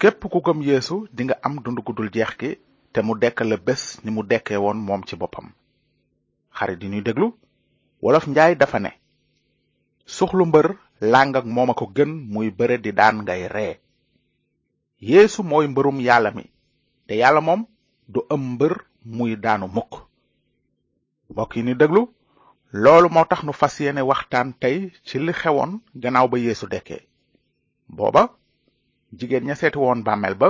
képp ku gëm yeesu dinga am dund gu dul jeex gi te mu dekkal la bés ni mu dekkee woon moom ci boppam xarit di ñuy déglu wolof njaay dafa ne suxlu mbër làng ak moom a ko gën muy bëre di daan ngay ree yeesu mooy mbërum yàlla mi te yàlla moom du am mbër muy daanu mukk mbokk yi ni déglu loolu moo tax nu fas yéene waxtaan tey ci li xewoon gannaaw ba yéesu dekkee booba jigéen ña seeti woon bàmmeel ba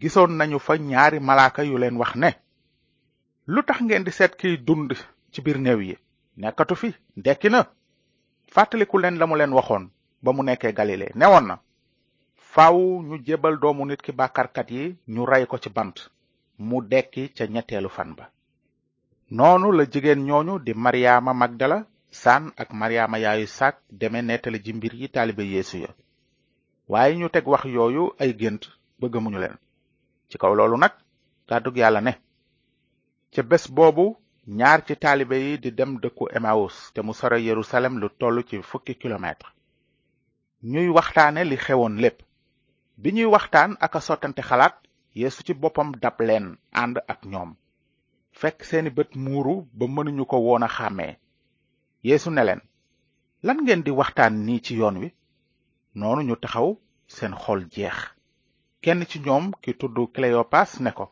gisoon nañu fa ñaari malaaka yu leen wax ne lu tax ngeen di seet kiy dund ci biir néew yi nekkatu fi dekki na fàttaliku leen la mu leen waxoon ba mu nekkee galile newoon na faw ñu jébal doomu nit ki bàkkaarkat yi ñu rey ko ci bant mu dekki ca ñetteelu fan ba noonu la jigéen ñooñu di maryaama magdala saan ak maryaama yaayu saak deme nettali ji mbir yi taalibe yeesu ya waaye ñu teg wax yooyu ay gént ba gëmuñu leen ci kaw loolu nag kàddug yàlla ne ca bés boobu ñaar ci taalibe yi di dem dëkku emawus te mu sore yerusalem lu toll ci fukki kilomètre ñuy waxtaane li xewoon lépp bi ñuy waxtaan ak a sottante xalaat yeesu ci boppam dab leen ànd ak ñoom fekk seeni bët muuru ba mënuñu ko woon a xàmmee yeesu ne leen lan ngeen di waxtaan nii ci yoon wi noonu ñu taxaw seen xol jeex kenn ci ñoom ki tudd kleyopas ne ko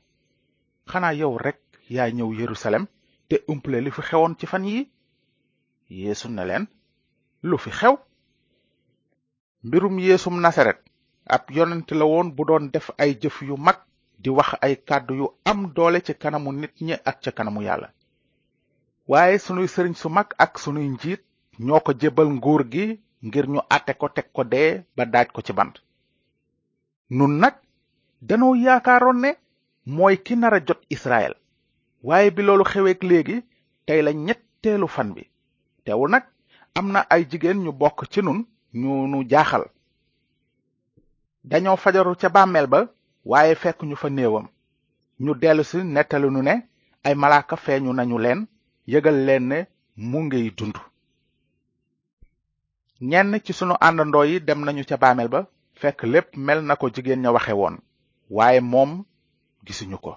xanaa yow rekk yaa ñëw yerusalem te umple li fi xewoon ci fan yi yeesu ne leen lu fi xew mbirum yeesum nasaret ab yonent la woon bu doon def ay jëf yu mag di wax ay kàddu yu am doole ci kanamu nit ñi ak ca kanamu yàlla waaye sunuy sëriñ su mag ak sunuy njiit ñoo ko jébbal nguur gi ngir ñu àtte ko teg ko dee ba daaj ko ci bant nun nag danoo yaakaaroon ne mooy ki nar a jot Israël waaye bi loolu xeweek léegi tey la ñetteelu fan bi teewul nag am na ay jigéen ñu bokk ci nun ñu nu jaaxal dañoo fajaru ca bàmmeel ba waaye fekk ñu fa néewam ñu dellusi nettali nu ne ay malaaka feeñu nañu leen yëgal leen ne mu ngiy dund ñenn ci sunu àndandoo yi dem nañu ca baamel ba fekk lépp mel na ko jigéen ña waxe woon waaye moom gisuñu ko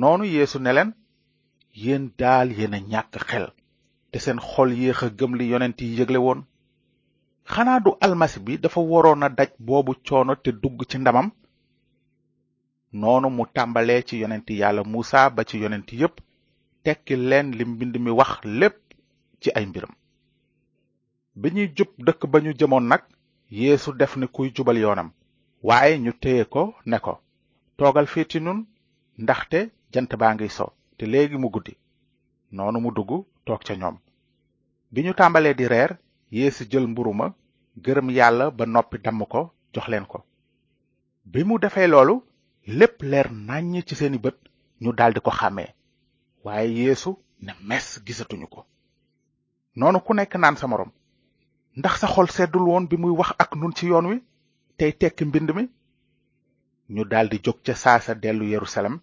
noonu yéesu ne leen yéen daal yéen a ñàkk xel te seen xol yéex a gëm li yonent yi yëgle woon xanaa du almasi bi dafa waroon a daj boobu coono te dugg ci ndamam noonu mu tàmbalee ci yonent yàlla Muusa ba ci yonent yépp tekki leen li mbind mi wax lépp ci ay mbiram bi ñuy jub dëkk ba ñu jëmoon nag yéesu def ni kuy jubal yoonam waaye ñu téye ko ne ko toogal fii ci nun ndaxte jant baa ngi so te léegi mu guddi noonu mu dugg toog ca ñoom bi ñu tàmbalee di reer yeesu jël mburu ma gërëm yàlla ba noppi damm ko jox leen ko bi mu defee loolu lépp leer nàññ ci seeni bët ñu daldi ko xàmmee waaye yéesu ne mes gisatuñu ko noonu ku nekk naan sa moroom ndax sa xol seddul woon bi muy wax ak nun ci yoon wi tey tekki mbind mi ñu daldi jóg ca saasa dellu yerusalem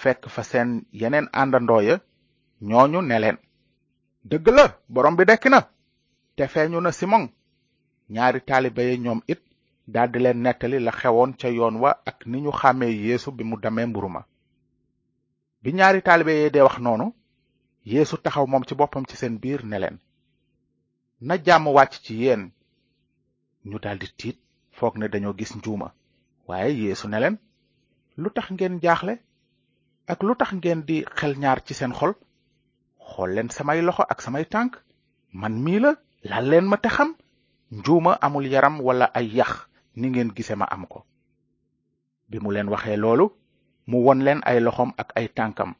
fekk fa seen yeneen àndandoo ya ñooñu ne leen dëgg la borom bi dekki na te feeñu na simon ñaari taalibe ya ñoom it daldi leen nettali la xewoon ca yoon wa ak ni ñu xàmmee yéesu bi mu demee mburu ma bi ñaari taalibe yee dee wax noonu yéesu taxaw moom ci boppam ci seen biir ne leen na jàmm wàcc ci yéen ñu daldi tiit foog ne dañoo gis njuuma waaye yeesu ne leen lu tax ngeen jaaxle ak lu tax ngeen di xel ñaar ci seen xol xool leen samay loxo ak samay tànk man mii la laal leen ma te xam njuuma amul yaram walla ay yax ni ngeen gise ma am ko bi mu leen waxee loolu mu won leen ay loxoom ak ay tànkam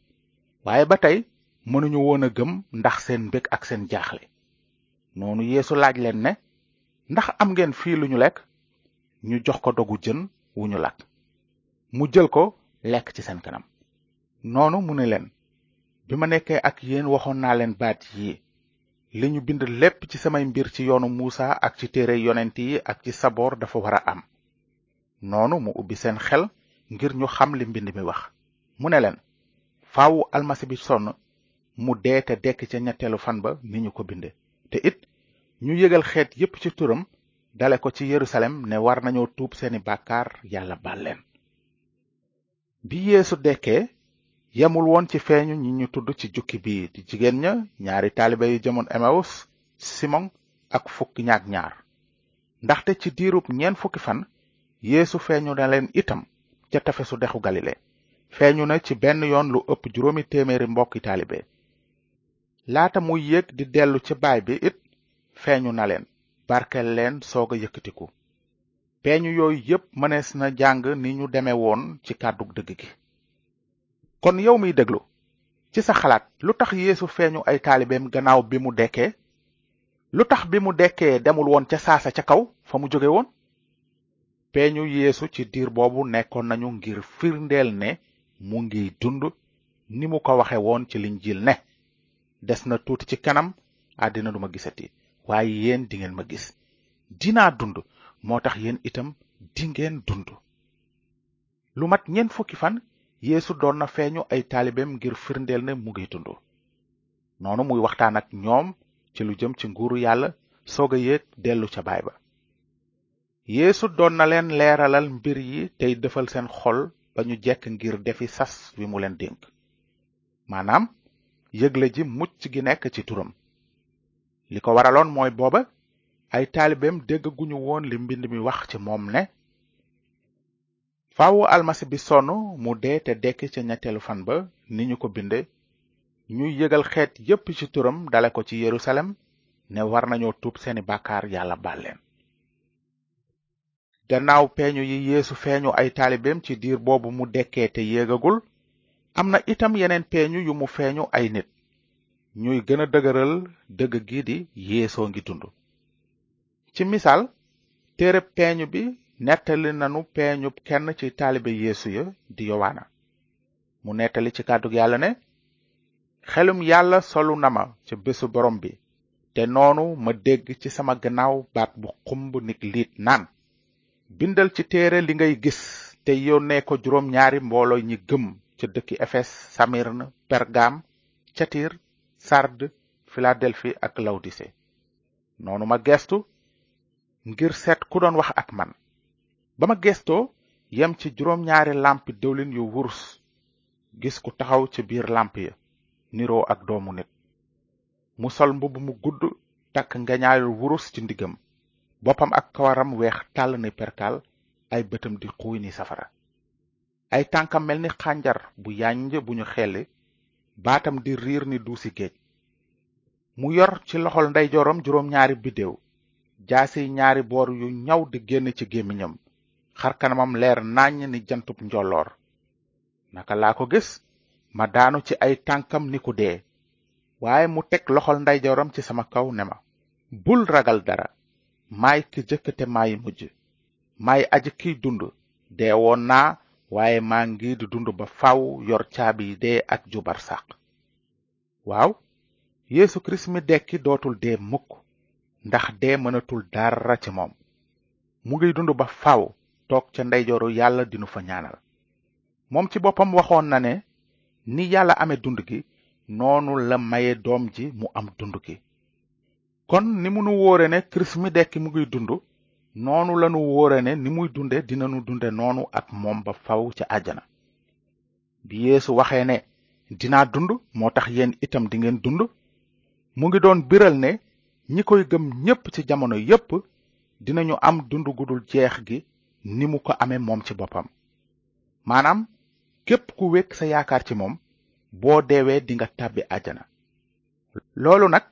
waaye ba tey mënuñu woon a gëm ndax seen mbég ak seen jaaxle noonu yéesu laaj leen ne ndax am ngeen fii lu ñu lekk ñu jox ko dogu jën wu ñu lakk mu jël ko lekk ci seen kanam noonu mu ne leen bi ma nekkee ak yéen waxoon naa leen baat yi li ñu bind lépp ci samay mbir ci yoonu muusa ak ci téere yonent yi ak ci saboor dafa war a am noonu mu ubbi seen xel ngir ñu xam li mbind mi wax mu ne leen faawu almasi bi sonn mu dee te dekk ca ñetteelu fan ba ni ñu ko binde te it ñu yëgal xeet yépp ci turam dale ko ci yerusalem ne war nañoo tuub seeni bàkkaar yàlla baal leen bi yeesu dekkee yemul woon ci feeñu ñi ñu tudd ci jukki bi di jigéen ña ñaari taalibe yu jëmoon emawus simon ak fukk ñaak ñaar ndaxte ci diirub ñeent fukki fan yéesu feeñu na leen itam ca tefesu dexu galile feeñu na ci benn yoon lu ëpp juróomi téeméeri mbokki taalibe laata muy yéeg di dellu ca baay bi it feeñu na leen barkeel leen soog a yëkkatiku peeñu yooyu yépp mënees na jàng ni ñu deme woon ci kàddu dëgg gi kon yow miy déglu ci sa xalaat lu tax yéesu feeñu ay taalibeem gannaaw bi mu dekkee lu tax bi mu dekkee demul woon ca saasa ca kaw fa mu jóge woon peeñu yéesu ci diir boobu nekkoon nañu ngir firndeel ne mu ngi dund ni mu ko waxe woon ci linjiil ne des na tuuti ci kanam àddina duma gisati waaye yéen dingeen ma gis dinaa dund moo tax yéen itam dingeen dund lu mat ñeent fukki fan yéesu doon na feeñu ay taalibeem ngir firndeel ne mu ngi dund noonu muy waxtaan ak ñoom ci lu jëm ci nguuru yàlla soog a yéeg dellu ca baay ba yéesu doon na leen leeralal mbir yi tey defal seen xol ba ñu jekk ngir defi sas wi mu leen dénk maanaam yëgle ji mucc gi nekk ci turam li ko waraloon mooy booba ay taalibeem dégg guñu woon li mbind mi wax ci moom ne faaw almasi bi sonn mu dee te dekki ca ñetteelu fan ba ni ñu ko binde ñuy yëgal xeet yépp ci turam dale ko ci yerusalem ne war nañoo tuub seeni bàkkaar yàlla baal leen gannaaw peeñu yi yeesu feeñu ay taalibeem ci diir boobu mu dekkee te yéegagul am na itam yeneen peeñu yu mu feeñu ay nit ñuy gën a dëgëral dëgg gi di yeesoo ngi dund ci misaal téereb peeñu bi nettali nanu peeñub kenn ci taalibe yeesu ya di yowaana mu nettali ci kàddug yàlla ne xelum yàlla solu na ma ca bésu borom bi te noonu ma dégg ci sama gannaaw baat bu xumb nit liit naan bindal ci téere li ngay gis te yónnee ko juróom ñaari mbooloo ñi gëm ca dëkki efes samirn pergam catir sard filadelfi ak lawdise noonu ma geestu ngir seet ku doon wax ak man ba ma geestoo yem ci juróom ñaari làmpi dëwlin yu wurus gis ku taxaw ci biir làmp ya niroo ak doomu nit mu sol mbubb mu gudd takk ngañaayul wurus ci ndiggam boppam ak kawaram weex tàll ni perkaal ay bëtam di xuuy ni safara ay tànkam mel ni xànjar bu yànj bu ñu xelli baatam di riir ni duusi géej mu yor ci loxol ndeyjooram juróom ñaari biddéew jaasi ñaari boor yu ñaw di génn ci gémmiñam xar kanamam leer nàññ ni jantub njolloor naka laa ko gis ma daanu ci ay tànkam ni ku dee waaye mu teg loxol ndeyjooram ci sama kaw ne ma bul ragal dara maay ki jëkk te maay mujj may aji kiy dund dee woon naa waaye maa ngi di dund ba faw yor caabi dee ak ju barsàq waaw yeesu kirist mi dekki dootul dee mukk ndax dee mënatul dara ci moom mu ngi dund ba faw toog ca ndeyjooru yàlla dinu fa ñaanal moom ci boppam waxoon na ne ni yàlla ame dund gi noonu la maye doom ji mu am dund gi kon ni mu nu wóore ne kirist mi dekki mu ngiy dund noonu lanu wóore ne ni muy dunde dinanu dunde noonu ak moom ba faw ca àjjana bi yeesu waxee ne dinaa dund moo tax yéen itam dingeen dund mu ngi doon biral ne ñi koy gëm ñépp ci jamono yépp dinañu am dund gudul jeex gi ni mu ko amee moom ci boppam maanaam képp ku wékk sa yaakaar ci moom boo deewee dinga tàbbi àjjana loolu nag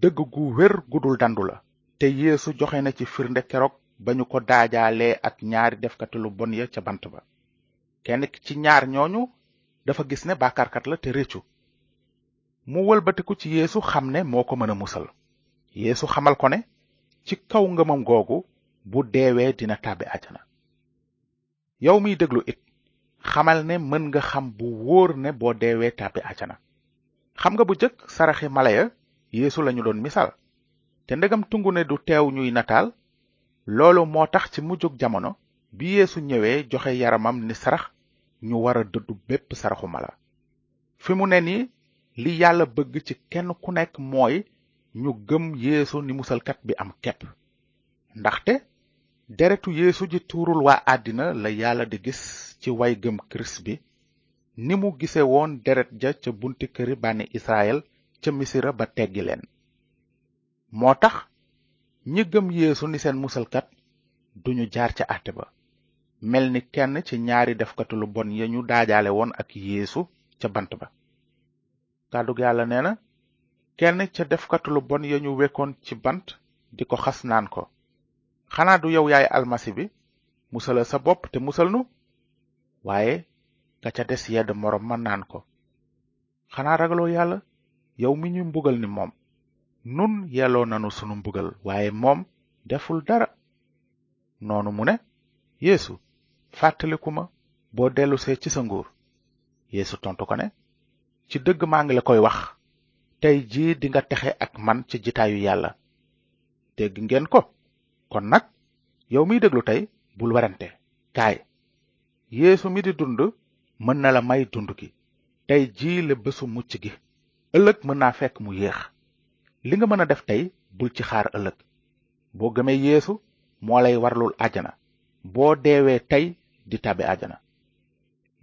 dëgg gu wér gudul dandu la te yéesu joxe na ci firnde keroog ba ñu ko daajaalee ak ñaari defkati lu bon ya ca bant ba kenn ci ñaar ñooñu dafa gis ne bàkkaarkat la te réccu mu wëlbatiku ci yéesu xam ne moo ko mën a musal yéesu xamal ko ne ci kaw ngëmam googu bu deewee dina tàbbi àjjana yow miy déglu it xamal ne mën nga xam bu wóor ne boo deewee tàbbi àjjana xam nga bu jëkk saraxi mala ya yeesu lañu doon misaal te ndegam tungu ne du teew ñuy nataal loolu moo tax ci mujjug jamono bi yeesu ñëwee joxe yaramam ni sarax ñu war a dëddu bépp saraxu mala fi mu ne nii li yàlla bëgg ci kenn ku nekk mooy ñu gëm yeesu ni musalkat bi am kepp ndaxte deretu yeesu ji tuurul waa àddina la yàlla di gis ci way gëm kirist bi ni mu gise woon deret ja ca bunti këri bànni israel ca misira ba teggi leen moo tax ñi gëm yeesu ni seen musalkat duñu jaar ca àtte ba mel ni kenn ci ñaari defkatu lu bon ya ñu daajaale woon ak yeesu ca bant ba kàddug yàlla nee na kenn ca defkatu lu bon ya ñu wekkoon ci bant di ko xas naan ko xanaa du yow yaay almasi bi musalal sa bopp te musal nu waaye ka ca des yedd moroom ma naan ko xanaa ragaloo yàlla yow mi ñuy mbugal ni moom nun yelloo nanu sunu mbugal waaye moom deful dara noonu mu ne yeesu fàttaliku ma boo dellusee ci sa nguur yeesu tontu ko ne ci dëgg maa ngi la koy wax tey jii dinga texe ak man ci jitaayu yàlla dégg ngeen ko kon nag yow miy déglu tey bul werante kaay yeesu mi di dund mën na la may dund gi tey jii la bésu mucc gi ëllëg mën naa fekk mu yéex li nga mën a def tey bul ci xaar ëllëg boo gëmee yéesu moo lay warlul àjjana boo deewee tey di tàbbi àjjana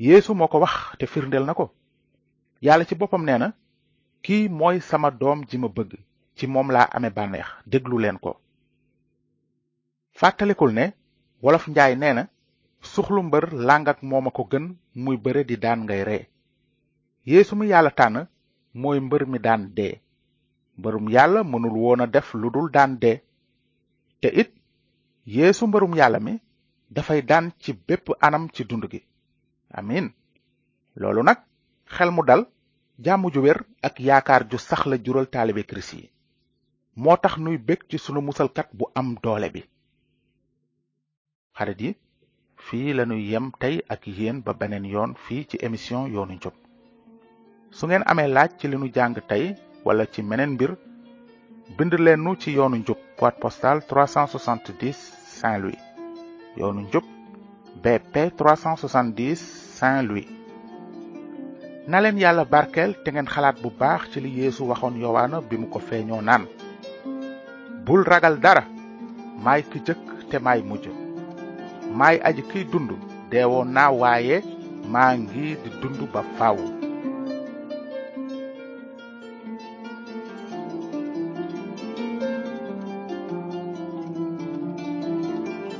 yéesu moo ko wax te firndeel na ko yàlla ci boppam nee na kii mooy sama doom ji ma bëgg ci moom laa ame bànneex déglu leen ko fàttalikul ne wolof njaay nee na suxlu mbër làng ak moom a ko gën muy bëre di daan ngay ree yeesu mi yàlla tànn mooy mbër mi daan dee mbërum yàlla mënul woon a def lu dul daan dee te it yéesu mbërum yàlla mi dafay daan ci bépp anam ci dund gi amin loolu nag xel mu dal jàmm ju wér ak yaakaar ju sax la jural taalibe kirist yi moo tax nuy bég ci sunu musalkat bu am doole bi xarit yi fii lañu yem tey ak yéen ba beneen yoon fii ci émission yoonu njub su ngeen amee laaj ci li nu jàng tey wala ci meneen mbir bind leen nu ci yoonu njub boîte postale 370 Saint-Louis yoonu njub BP 370 Saint-Louis na leen yàlla barkeel te ngeen xalaat bu baax ci li Yeesu waxoon Yowaana bi mu ko feeñoo naan bul ragal dara maay ki jëkk te maay mujj maay aji kiy dund deewoon naa waaye maa ngi di dund ba faaw